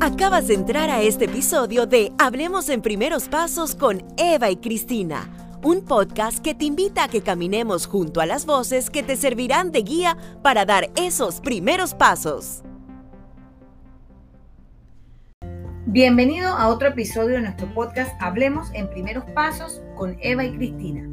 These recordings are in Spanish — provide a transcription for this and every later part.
Acabas de entrar a este episodio de Hablemos en Primeros Pasos con Eva y Cristina, un podcast que te invita a que caminemos junto a las voces que te servirán de guía para dar esos primeros pasos. Bienvenido a otro episodio de nuestro podcast Hablemos en Primeros Pasos con Eva y Cristina.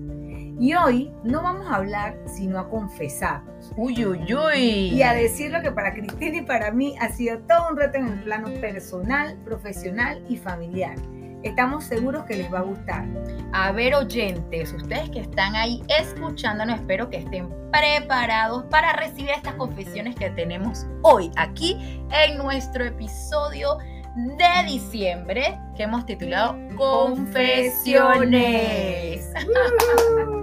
Y hoy no vamos a hablar, sino a confesarnos. Uy, uy, uy. Y a decir lo que para Cristina y para mí ha sido todo un reto en el plano personal, profesional y familiar. Estamos seguros que les va a gustar. A ver, oyentes, ustedes que están ahí escuchándonos, espero que estén preparados para recibir estas confesiones que tenemos hoy aquí en nuestro episodio de diciembre que hemos titulado Confesiones.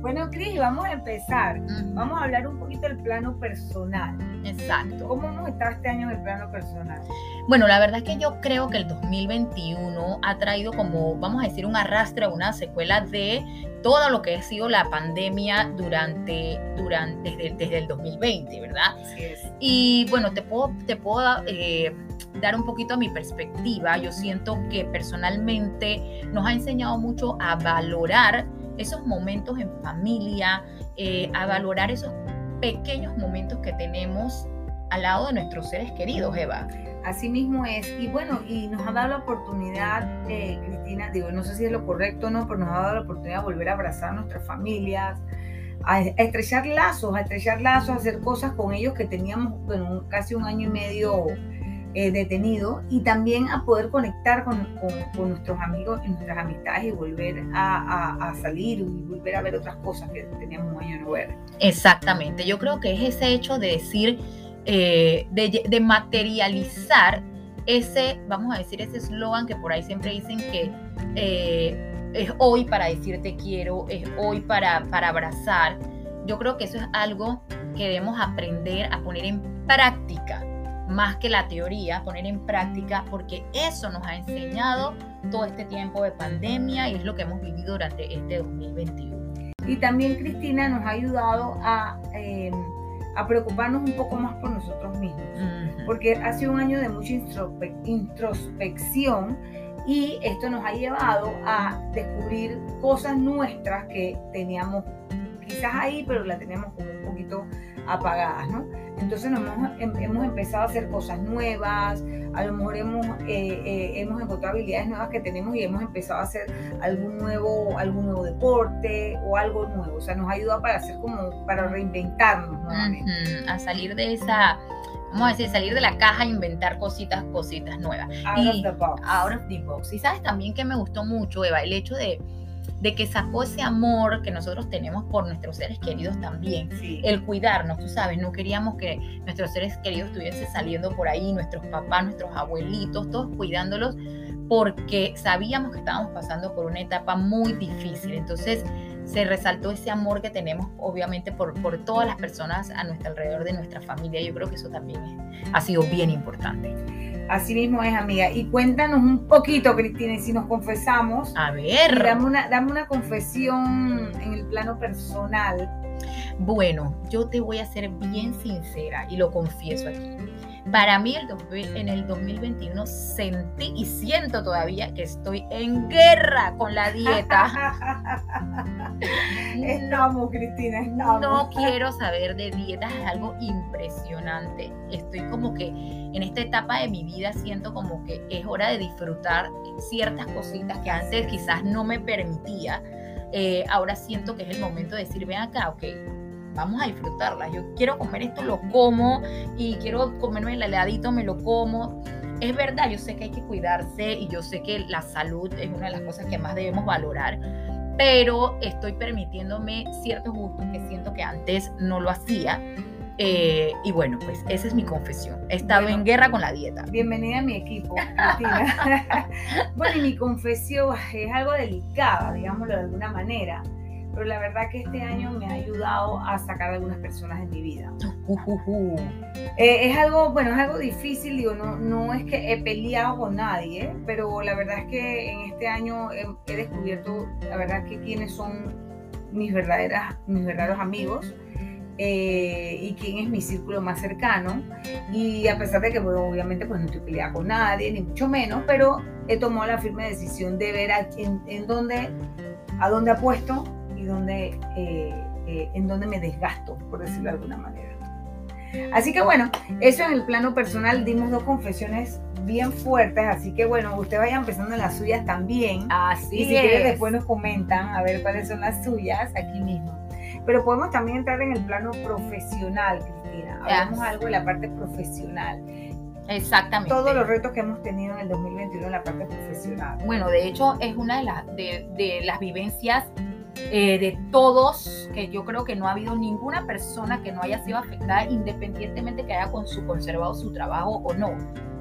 Bueno, Cris, vamos a empezar. Vamos a hablar un poquito del plano personal. Exacto. ¿Cómo hemos estado este año en el plano personal? Bueno, la verdad es que yo creo que el 2021 ha traído como, vamos a decir, un arrastre, una secuela de todo lo que ha sido la pandemia durante, durante desde, el 2020, ¿verdad? Así es. Y bueno, te puedo, te puedo eh, dar un poquito a mi perspectiva. Yo siento que personalmente nos ha enseñado mucho a valorar esos momentos en familia, eh, a valorar esos pequeños momentos que tenemos al lado de nuestros seres queridos, Eva. Así mismo es. Y bueno, y nos ha dado la oportunidad, eh, Cristina, digo, no sé si es lo correcto o no, pero nos ha dado la oportunidad de volver a abrazar a nuestras familias, a, estrechar lazos, a estrechar lazos, a hacer cosas con ellos que teníamos bueno, casi un año y medio eh, detenido y también a poder conectar con, nuestros amigos y nuestras amistades y volver a, salir y volver a ver otras cosas que teníamos un año no ver. Exactamente, yo creo que es ese hecho de decir, eh, de, materializar ese, vamos a decir, ese eslogan que por ahí siempre dicen que eh, es hoy para decirte quiero, es hoy para, para abrazar. Yo creo que eso es algo que debemos aprender a poner en práctica más que la teoría, poner en práctica, porque eso nos ha enseñado todo este tiempo de pandemia y es lo que hemos vivido durante este 2021. Y también Cristina nos ha ayudado a, em, a preocuparnos un poco más por nosotros mismos, porque ha sido un año de mucha introspección y esto nos ha llevado a descubrir cosas nuestras que teníamos quizás ahí, pero la teníamos como un poquito apagadas, ¿no? Entonces hemos, em, hemos, empezado a hacer cosas nuevas, a lo mejor hemos, eh, eh, hemos encontrado habilidades nuevas que tenemos y hemos empezado a hacer algún nuevo, algún nuevo deporte o algo nuevo. O sea, nos ha ayudado para hacer como, para reinventarnos nuevamente. a salir de esa, vamos a decir, salir de la caja e inventar cositas, cositas nuevas. Out of the box. Out of the box. Y sabes también que me gustó mucho, Eva, el hecho de de que sacó ese amor que nosotros tenemos por nuestros seres queridos también. El cuidarnos, tú sabes, no queríamos que nuestros seres queridos estuviesen saliendo por ahí, nuestros papás, nuestros abuelitos, todos cuidándolos, porque sabíamos que estábamos pasando por una etapa muy difícil. Entonces se resaltó ese amor que tenemos, obviamente, por, por todas las personas a nuestro alrededor de nuestra familia. Yo creo que eso también ha sido bien importante. Así mismo es, amiga. Y cuéntanos un poquito, Cristina, y si nos confesamos. A ver. Dame una, dame una confesión en el plano personal. Bueno, yo te voy a ser bien sincera y lo confieso aquí. Para mí el en el 2021 sentí y siento todavía que estoy en guerra con la dieta. estamos, Cristina, estamos. No quiero saber de dietas, es algo impresionante. Estoy como que en esta etapa de mi vida siento como que es hora de disfrutar ciertas cositas que antes quizás no me permitía. Eh, ahora siento que es el momento de decir, ven acá, ok, vamos a disfrutarlas. Yo quiero comer esto, lo como y quiero comerme el heladito, me lo como. Es verdad, yo sé que hay que cuidarse y yo sé que la salud es una de las cosas que más debemos valorar, pero estoy permitiéndome ciertos gustos que siento que antes no lo hacía. Eh, y bueno, pues esa es mi confesión. He estado en guerra con la dieta. Bienvenida a mi equipo, Cristina. bueno, y mi confesión es algo delicada, digámoslo de alguna manera pero la verdad que este año me ha ayudado a sacar a algunas personas de mi vida. Eh, es algo, bueno, es algo difícil, digo, no, no es que he peleado con nadie, pero la verdad es que en este año he, descubierto, la verdad que quiénes son mis, verdaderas, mis verdaderos amigos. eh, y quién es mi círculo más cercano. Y a pesar de que, bueno, obviamente, pues no estoy peleada con nadie, ni mucho menos, pero he tomado la firme decisión de ver a, en, en dónde, a dónde apuesto y dónde, eh, eh, en dónde me desgasto, por decirlo de alguna manera. Así que bueno, eso en el plano personal dimos dos confesiones bien fuertes, así que bueno, usted vaya empezando en las suyas también. Así y si quieren después nos comentan a ver cuáles son las suyas aquí mismo. Pero podemos también entrar en el plano profesional, Cristina. Hablamos algo de la parte profesional. Exactamente. Todos los retos que hemos tenido en el 2021 en la parte profesional. Bueno, de hecho es una de, las de, de las vivencias eh, de todos, que yo creo que no ha habido ninguna persona que no haya sido afectada independientemente que haya con su conservado su trabajo o no,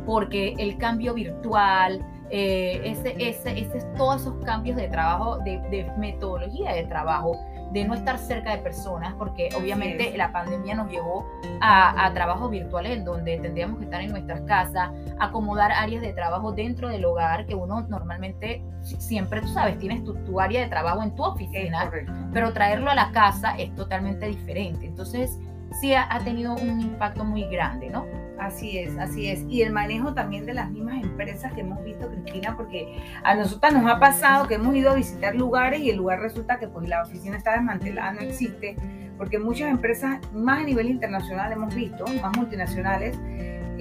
porque el cambio virtual, eh, ese, ese, ese, todos esos cambios de trabajo, de, de metodología de trabajo, de no estar cerca de personas, porque obviamente la pandemia nos llevó a, a, trabajos virtuales en donde tendríamos que estar en nuestras casas, acomodar áreas de trabajo dentro del hogar, que uno normalmente siempre, tú sabes, tienes tu, tu área de trabajo en tu oficina, pero traerlo a la casa es totalmente diferente. Entonces, sí ha, ha tenido un impacto muy grande, ¿no? Así es, así es. Y el manejo también de las mismas empresas que hemos visto, Cristina, porque a nosotras nos ha pasado que hemos ido a visitar lugares y el lugar resulta que pues la oficina está desmantelada, no existe, porque muchas empresas, más a nivel internacional hemos visto, más multinacionales,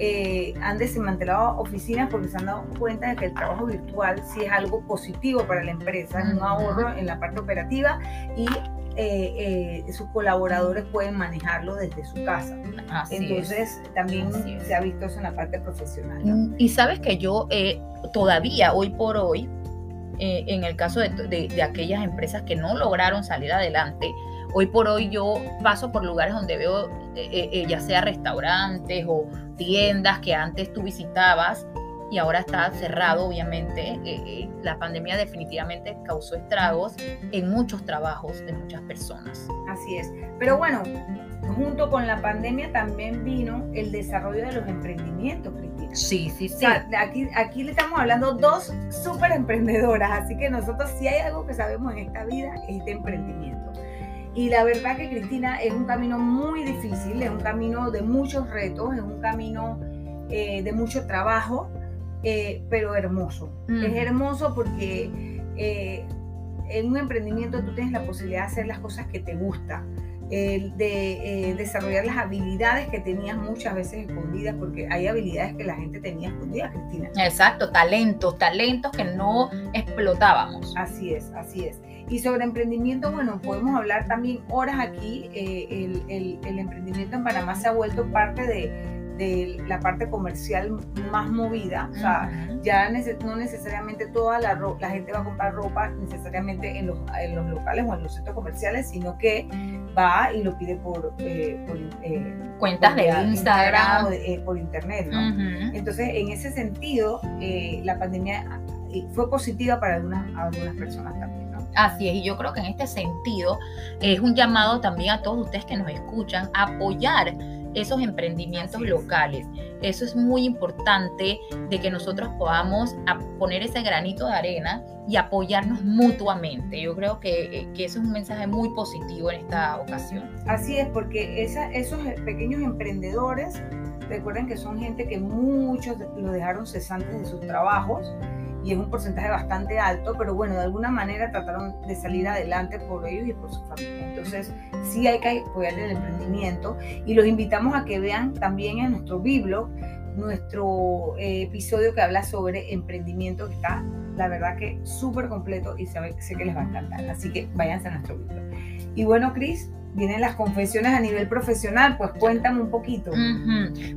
eh, han desmantelado oficinas porque se han dado cuenta de que el trabajo virtual sí es algo positivo para la empresa, es un ahorro en la parte operativa y eh, eh, sus colaboradores pueden manejarlo desde su casa. Así Entonces, es. también Así se ha visto eso en la parte profesional. ¿no? Y sabes que yo eh, todavía, hoy por hoy, eh, en el caso de, de, de, aquellas empresas que no lograron salir adelante, hoy por hoy yo paso por lugares donde veo eh, ya sea restaurantes o tiendas que antes tú visitabas y ahora está cerrado, obviamente. Eh, eh, la pandemia definitivamente causó estragos en muchos trabajos de muchas personas. Así es. Pero bueno, junto con la pandemia también vino el desarrollo de los emprendimientos, Cristina. Sí, sí, sí. O sea, aquí, aquí le estamos hablando dos súper emprendedoras, así que nosotros si hay algo que sabemos en esta vida es de emprendimiento. Y la verdad que Cristina es un camino muy difícil, es un camino de muchos retos, es un camino eh, de mucho trabajo, eh, pero hermoso. Mm. Es hermoso porque eh, en un emprendimiento tú tienes la posibilidad de hacer las cosas que te gustan, eh, de desarrollar las habilidades que tenías muchas veces escondidas, porque hay habilidades que la gente tenía escondidas, Cristina. Exacto, talentos, talentos que no explotábamos. Así es, así es. Y sobre emprendimiento, bueno, podemos hablar también horas aquí. el, el, el emprendimiento en Panamá se ha vuelto parte de de la parte comercial más movida. O sea, uh -huh. ya no necesariamente toda la, la, gente va a comprar ropa necesariamente en los, en los, locales o en los centros comerciales, sino que va y lo pide por, eh, por eh, cuentas por, de Instagram, Instagram o de, eh, por internet. ¿no? Uh -huh. Entonces, en ese sentido, eh, la pandemia fue positiva para algunas, algunas personas también. Así es, y yo creo que en este sentido es un llamado también a todos ustedes que nos escuchan a apoyar esos emprendimientos locales. Eso es muy importante de que nosotros podamos poner ese granito de arena y apoyarnos mutuamente. Yo creo que, que eso es un mensaje muy positivo en esta ocasión. Así es, porque esa, esos pequeños emprendedores, recuerden que son gente que muchos lo dejaron cesantes de sus trabajos y es un porcentaje bastante alto, pero bueno, de alguna manera trataron de salir adelante por ellos y por su familia. Entonces, sí hay que apoyar el emprendimiento y los invitamos a que vean también en nuestro Biblog nuestro eh, episodio que habla sobre emprendimiento, que está, la verdad que súper completo y sabe, sé que les va a encantar. Así que váyanse a nuestro Biblog. Y bueno, Cris, vienen las confesiones a nivel profesional, pues cuéntame un poquito.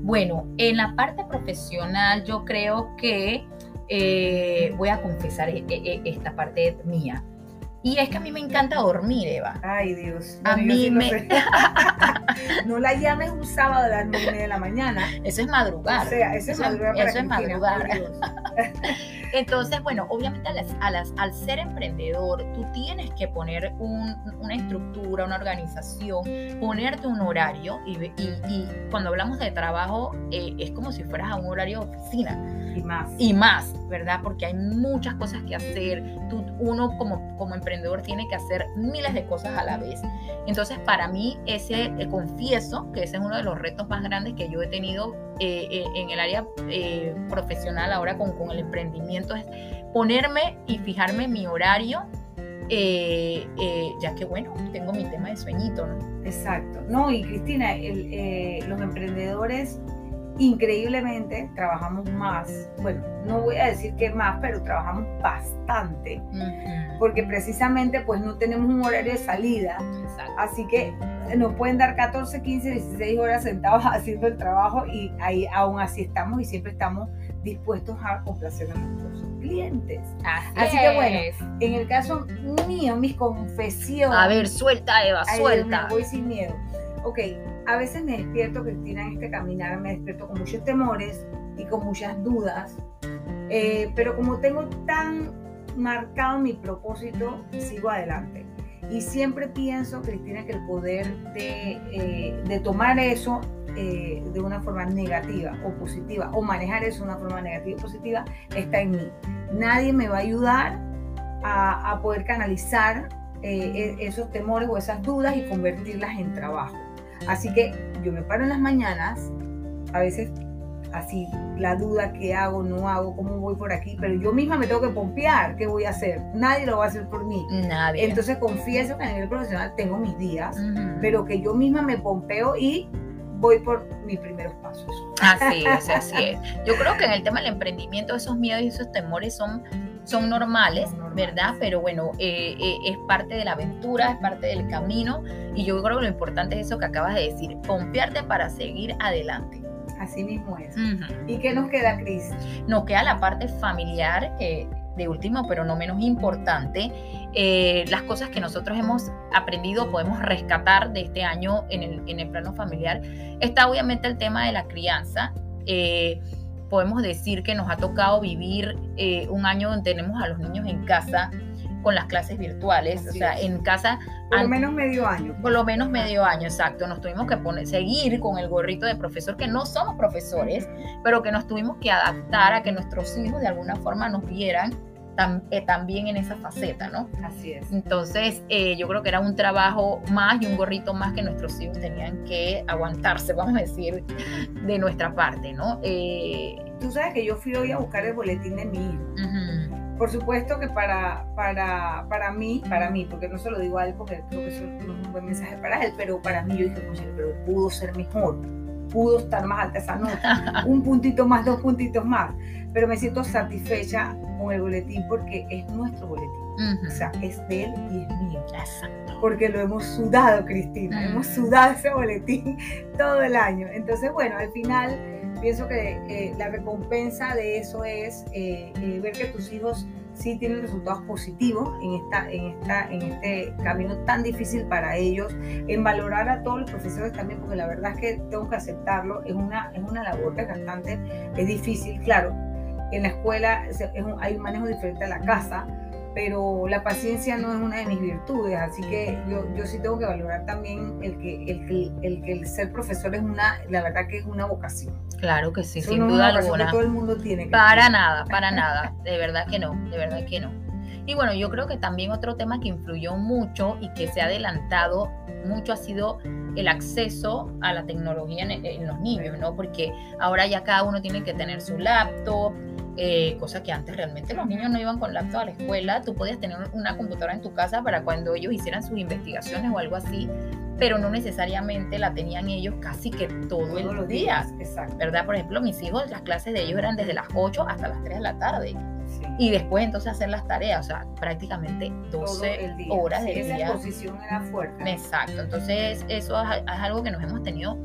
Bueno, en la parte profesional yo creo que eh, voy a confesar esta parte mía. Y es que a mí me encanta dormir, Eva. Ay, Dios. A mí sí me... no la llames un sábado a las nueve de la mañana. Eso es madrugar. O sea, eso es madrugar. Para eso es madrugar. Entonces, bueno, obviamente a las, a las, al ser emprendedor, tú tienes que poner un, una estructura, una organización, ponerte un horario y, y, y cuando hablamos de trabajo eh, es como si fueras a un horario de oficina. Y más. Y más, ¿verdad? Porque hay muchas cosas que hacer. Tú, uno como, como emprendedor tiene que hacer miles de cosas a la vez. Entonces, para mí, ese, eh, confieso que ese es uno de los retos más grandes que yo he tenido eh, eh, en el área eh, profesional ahora con, con, el emprendimiento, es ponerme y fijarme mi horario, ya que, bueno, tengo mi tema de sueñito, ¿no? Exacto. No, y Cristina, el, los emprendedores increíblemente trabajamos más. Bueno, no voy a decir que más, pero trabajamos bastante. Uh -huh. Porque precisamente pues no tenemos un horario de salida. Exacto. Así que nos pueden dar 14, 15, 16 horas sentados haciendo el trabajo y ahí aún así estamos y siempre estamos dispuestos a complacer a nuestros clientes. Así, así que bueno, en el caso mío, mis confesiones. A ver, suelta Eva, suelta. Me voy sin miedo. Ok, a veces me despierto, Cristina, en este caminar, me despierto con muchos temores y con muchas dudas, eh, pero como tengo tan marcado mi propósito, sigo adelante. Y siempre pienso, Cristina, que el poder de, eh, de tomar eso eh, de una forma negativa o positiva, o manejar eso de una forma negativa o positiva, está en mí. Nadie me va a ayudar a, a poder canalizar eh, esos temores o esas dudas y convertirlas en trabajo. Así que yo me paro en las mañanas, a veces así la duda que hago, no hago, cómo voy por aquí, pero yo misma me tengo que pompear, ¿qué voy a hacer? Nadie lo va a hacer por mí. Nadie. Entonces confieso que a nivel profesional tengo mis días, uh -huh. pero que yo misma me pompeo y voy por mis primeros pasos. Así es, así es. Yo creo que en el tema del emprendimiento esos miedos y esos temores son son normales, ¿verdad? Pero bueno, eh, eh, es parte de la aventura, es parte del camino y yo creo que lo importante es eso que acabas de decir, pompearte para seguir adelante. Así mismo es. Uh -huh. ¿Y qué nos queda, Cris? Nos queda la parte familiar, que de último, pero no menos importante, eh, las cosas que nosotros hemos aprendido, podemos rescatar de este año en el, en el plano familiar. Está obviamente el tema de la crianza. Eh, podemos decir que nos ha tocado vivir eh, un año donde tenemos a los niños en casa con las clases virtuales, Así o sea, es. en casa... Por lo menos medio año. Por lo menos medio año, exacto. Nos tuvimos que poner, seguir con el gorrito de profesor, que no somos profesores, pero que nos tuvimos que adaptar a que nuestros hijos de alguna forma nos vieran tam, eh, también en esa faceta, ¿no? Así es. Entonces, eh, yo creo que era un trabajo más y un gorrito más que nuestros hijos tenían que aguantarse, vamos a decir, de nuestra parte, ¿no? Eh, Tú sabes que yo fui hoy a buscar el boletín de mi hijo. Uh -huh. Por supuesto que para, para, para mí, para mí, porque no se lo digo a él porque creo que eso no es un buen mensaje para él, pero para mí yo dije, pero pudo ser mejor, pudo estar más alta esa nota, un puntito más, dos puntitos más, pero me siento satisfecha con el boletín porque es nuestro boletín. Uh -huh. O sea, es de él y es mío. Exacto. Porque lo hemos sudado, Cristina. Uh -huh. Hemos sudado ese boletín todo el año. Entonces, bueno, al final pienso que la recompensa de eso es eh, eh, ver que tus hijos sí tienen resultados positivos en, esta, en, esta, en este camino tan difícil para ellos, en valorar a todos los profesores también, porque la verdad es que tengo que aceptarlo, es una, es una labor desgastante, es difícil, claro, en la escuela hay un manejo diferente a la casa, pero la paciencia no es una de mis virtudes, así que yo, yo sí tengo que valorar también el que, el, que, el que el ser profesor es una, la verdad que es una vocación. Claro que sí, Eso sin no duda alguna. Que todo el mundo tiene. Que para tener. nada, para nada, de verdad que no, de verdad que no. Y bueno, yo creo que también otro tema que influyó mucho y que se ha adelantado mucho ha sido el acceso a la tecnología en, en los niños, ¿no? Porque ahora ya cada uno tiene que tener su laptop, eh, cosa que antes realmente los niños no iban con laptop a la escuela, tú podías tener una computadora en tu casa para cuando ellos hicieran sus investigaciones o algo así, pero no necesariamente la tenían ellos casi que todo Todos el los día, días, exacto. ¿verdad? Por ejemplo, mis hijos, las clases de ellos eran desde las 8 hasta las 3 de la tarde. Sí. Y después entonces hacer las tareas, o sea, prácticamente 12 horas sí, del esa día. exposición era fuerte. Exacto, entonces eso es, es algo que nos hemos tenido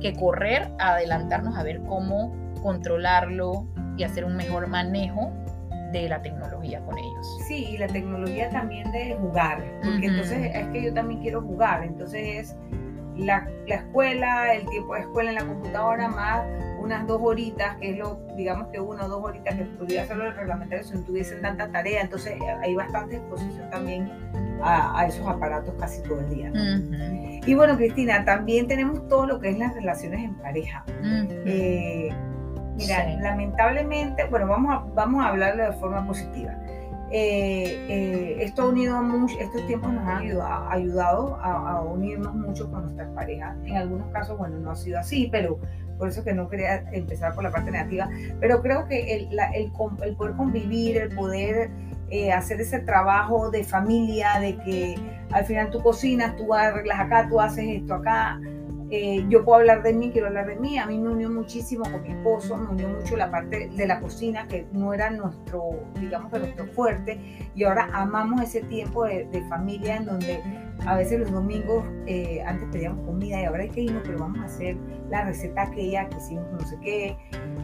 que correr, adelantarnos a ver cómo controlarlo, y hacer un mejor manejo de la tecnología con ellos. Sí, y la tecnología también de jugar, porque uh -huh. entonces es que yo también quiero jugar, entonces es la, la escuela, el tiempo de escuela en la computadora, más unas dos horitas, que es lo, digamos que una o dos horitas que podría hacerlo el reglamentario si no tuviesen tanta tarea. Entonces hay bastante exposición también a, a esos aparatos casi todo el día. Ujú, Y bueno, Cristina, también tenemos todo lo que es las relaciones en pareja. Eh, mira, Sí. lamentablemente, bueno, vamos a, vamos a hablarlo de forma positiva. Eh, eh, esto ha unido mucho, estos tiempos nos han ayudado, ayudado a, a unirnos mucho con nuestras parejas. En algunos casos, bueno, no ha sido así, pero por eso que no quería empezar por la parte negativa. Pero creo que el, la- el el poder convivir, el poder eh, hacer ese trabajo de familia, de que al final tú cocinas, tú arreglas acá, tú haces esto acá, eh, yo puedo hablar de mí, quiero hablar de mí. A mí me unió muchísimo con mi esposo, me unió mucho la parte de la cocina, que no era nuestro, digamos que nuestro fuerte. Y ahora amamos ese tiempo de, de familia en donde a veces los domingos eh, antes pedíamos comida y ahora hay que irnos, pero vamos a hacer la receta aquella que hicimos no sé qué.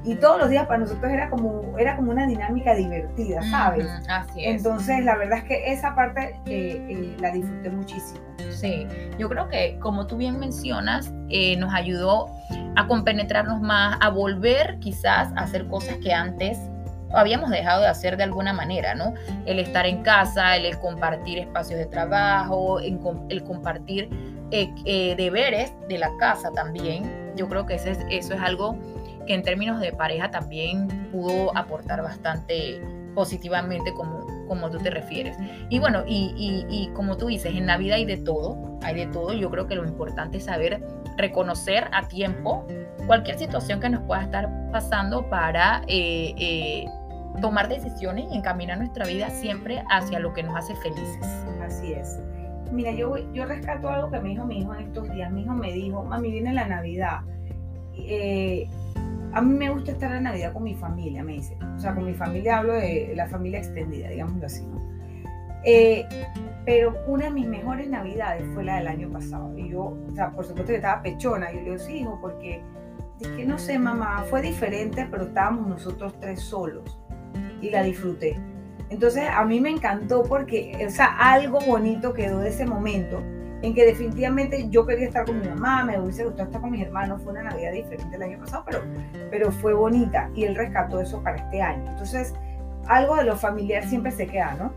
Y todos los días para nosotros era como, era como una dinámica divertida, ¿sabes? Así es. Entonces, la verdad es que esa parte eh, eh, la disfruté muchísimo. Sí, yo creo que como tú bien mencionas, nos ayudó a compenetrarnos más, a volver quizás a hacer cosas que antes habíamos dejado de hacer de alguna manera, ¿no? El estar en casa, el, compartir espacios de trabajo, el compartir eh, eh, deberes de la casa también. Yo creo que ese es- eso es algo que en términos de pareja también pudo aportar bastante positivamente como, como tú te refieres. Y bueno, y, y- como tú dices, en la vida hay de todo, hay de todo. Yo creo que lo importante es saber reconocer a tiempo cualquier situación que nos pueda estar pasando para eh, tomar decisiones y encaminar nuestra vida siempre hacia lo que nos hace felices. Así es. Mira, yo, yo rescato algo que me dijo mi hijo en estos días. Mi hijo me dijo, mami, viene la Navidad. Eh, a mí me gusta estar en Navidad con mi familia, me dice. O sea, con mi familia hablo de la familia extendida, digámoslo así, ¿no? Eh, pero una de mis mejores Navidades fue la del año pasado. Y yo, o sea, por supuesto que estaba pechona. Yo le digo, sí, hijo, porque dije, no sé, mamá, fue diferente, pero estábamos nosotros tres solos. Y la disfruté. Entonces a mí me encantó porque, o sea, algo bonito quedó de ese momento en que definitivamente yo quería estar con mi mamá, me hubiese gustado estar con mis hermanos, fue una Navidad diferente el año pasado, pero, pero fue bonita y él rescató eso para este año. Entonces, algo de lo familiar siempre se queda, ¿no?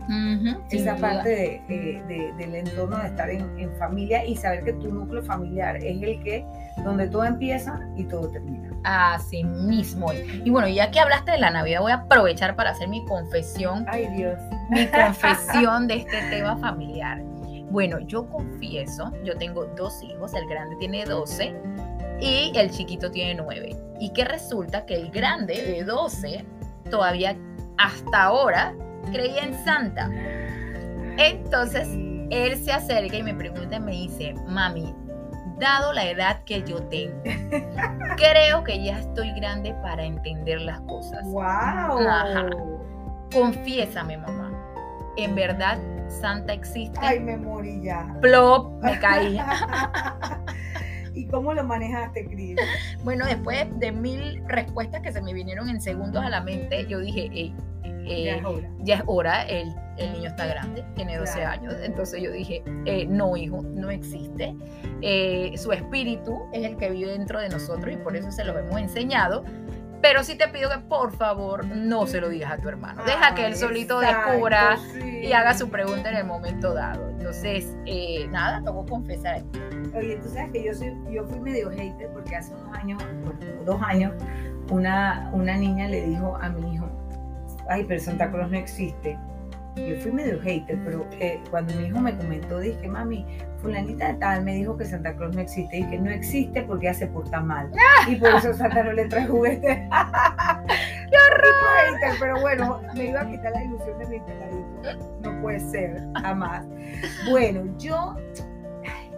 Esa parte de, de- de- del entorno de estar en, en familia y saber que tu núcleo familiar es el que, donde todo empieza y todo termina. Así mismo. Y bueno, ya que hablaste de la Navidad, voy a aprovechar para hacer mi confesión Ay Dios. mi confesión de este tema familiar. Bueno, yo confieso, yo tengo dos hijos, el grande tiene 12 y el chiquito tiene 9. Y que resulta que el grande de 12 todavía hasta ahora creía en Santa. Entonces, él se acerca y me pregunta y me dice, mami, dado la edad que yo tengo, creo que ya estoy grande para entender las cosas. ¡Wow! Ajá. Confiésame, mamá. En verdad, Santa existe. Ay, me morí ya. Plop, me caí. ¿Y cómo lo manejaste, Cris? Bueno, después de mil respuestas que se me vinieron en segundos a la mente, yo dije, "Ey, eh, Ya es hora. ya es hora, el, el niño está grande, tiene 12 Claro. años. Entonces yo dije, eh, no, hijo, no existe. Eh, su espíritu es el que vive dentro de nosotros y por eso se lo hemos enseñado. Pero sí te pido que por favor no se lo digas a tu hermano. Deja que él Ay, solito exacto, descubra sí. y haga su pregunta en el momento dado. Entonces, eh, nada, tocó confesar. Oye, tú sabes que yo, soy, yo fui medio hater porque hace unos años, dos años, una, una niña le dijo a mi hijo, ay, pero Santa Claus no existe. Yo fui medio hater, pero eh, cuando mi hijo me comentó, dije, mami, fulanita de tal me dijo que Santa Claus no existe y que no existe porque ella se porta mal. Y por eso Santa no le trae juguetes. ¡Qué horror! pero bueno, me iba a quitar la ilusión de mi peladito. No puede ser, jamás. Bueno, yo ay,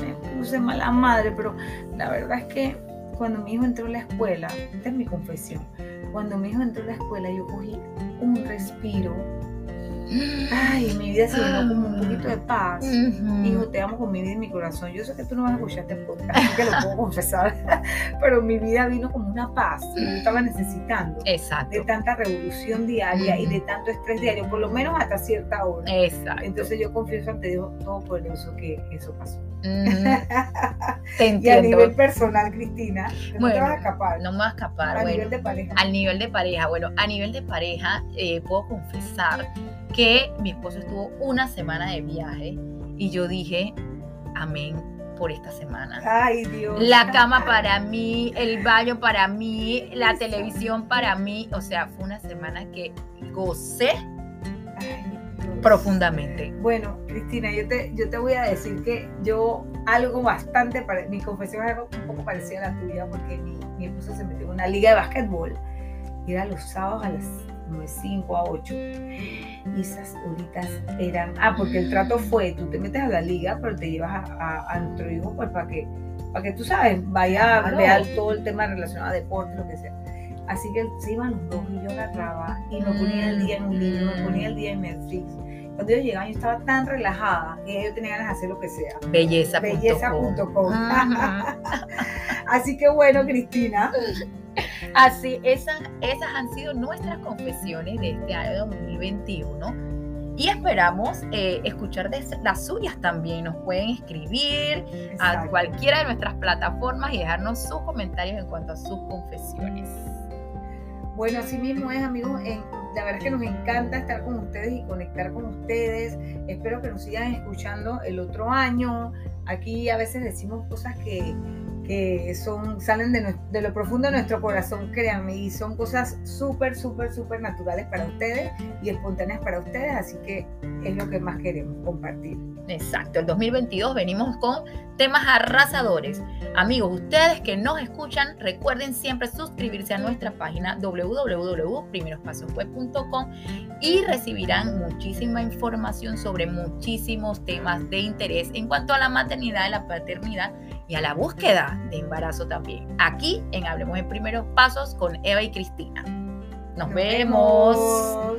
me puse mala madre, pero la verdad es que cuando mi hijo entró a la escuela, esta es mi confesión, cuando mi hijo entró a la escuela yo cogí un respiro. Ay, mi vida se llenó como un poquito de paz. Hijo, te amo con mi vida y mi corazón. Yo sé que tú no vas a escuchar este podcast, que lo puedo confesar, pero mi vida vino como una paz que yo estaba necesitando de tanta revolución diaria y de tanto estrés diario, por lo menos hasta cierta hora. Exacto. Entonces yo confieso ante Dios Todopoderoso que eso pasó. Te y a nivel personal, Cristina, no te vas a escapar. No me vas a escapar. A nivel de pareja. Al nivel de pareja. Bueno, a nivel de pareja, eh, puedo confesar que mi esposo estuvo una semana de viaje y yo dije, amén por esta semana. Ay, Dios. La cama para mí, el baño para mí, la televisión para mí. O sea, fue una semana que gocé profundamente. Bueno, Cristina, yo te, yo te voy a decir que yo algo bastante, mi confesión es algo un poco parecido a la tuya, porque mi, mi esposo se metió en una liga de básquetbol y era los sábados a las 5 a 8. Y esas horitas eran, ah, porque el trato fue, tú te metes a la liga, pero te llevas a, nuestro hijo pues para que, para que tú sabes, vaya a ver todo el tema relacionado a deporte, lo que sea. Así que se iban los dos y yo agarraba y me ponía el día en un libro, me ponía el día en Netflix. Cuando yo llegaba, yo estaba tan relajada que yo tenía ganas de hacer lo que sea. Belleza.com. Belleza.com. Así que bueno, Cristina. Así, esas, esas han sido nuestras confesiones de este año 2021. Y esperamos eh, escuchar de las suyas también. Nos pueden escribir a cualquiera de nuestras plataformas y dejarnos sus comentarios en cuanto a sus confesiones. Bueno, así mismo es, amigos. la verdad es que nos encanta estar con ustedes y conectar con ustedes. Espero que nos sigan escuchando el otro año. Aquí a veces decimos cosas que, que son, salen de, lo profundo de nuestro corazón, créanme, y son cosas súper, súper, súper naturales para ustedes y espontáneas para ustedes, así que es lo que más queremos compartir. Exacto, el 2022 venimos con temas arrasadores. Amigos, ustedes que nos escuchan, recuerden siempre suscribirse a nuestra página www.primerospasosweb.com y recibirán muchísima información sobre muchísimos temas de interés en cuanto a la maternidad y la paternidad y a la búsqueda de embarazo también. Aquí en Hablemos en Primeros Pasos con Eva y Cristina. Nos, vemos.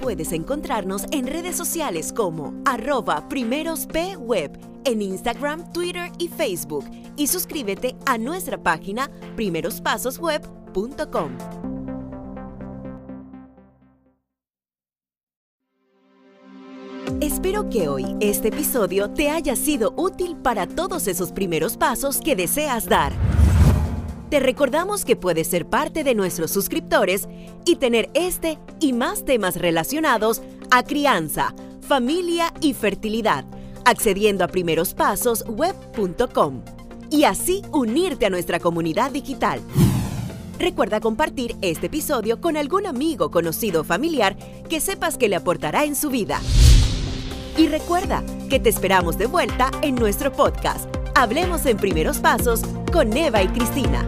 Puedes encontrarnos en redes sociales como arroba primerospweb en Instagram, Twitter y Facebook y suscríbete a nuestra página primerospasosweb.com. Espero que hoy este episodio te haya sido útil para todos esos primeros pasos que deseas dar. Te recordamos que puedes ser parte de nuestros suscriptores y tener este y más temas relacionados a crianza, familia y fertilidad, accediendo a primerospasosweb.com y así unirte a nuestra comunidad digital. Recuerda compartir este episodio con algún amigo, conocido o familiar que sepas que le aportará en su vida. Y recuerda que te esperamos de vuelta en nuestro podcast. Hablemos en primeros pasos con Eva y Cristina.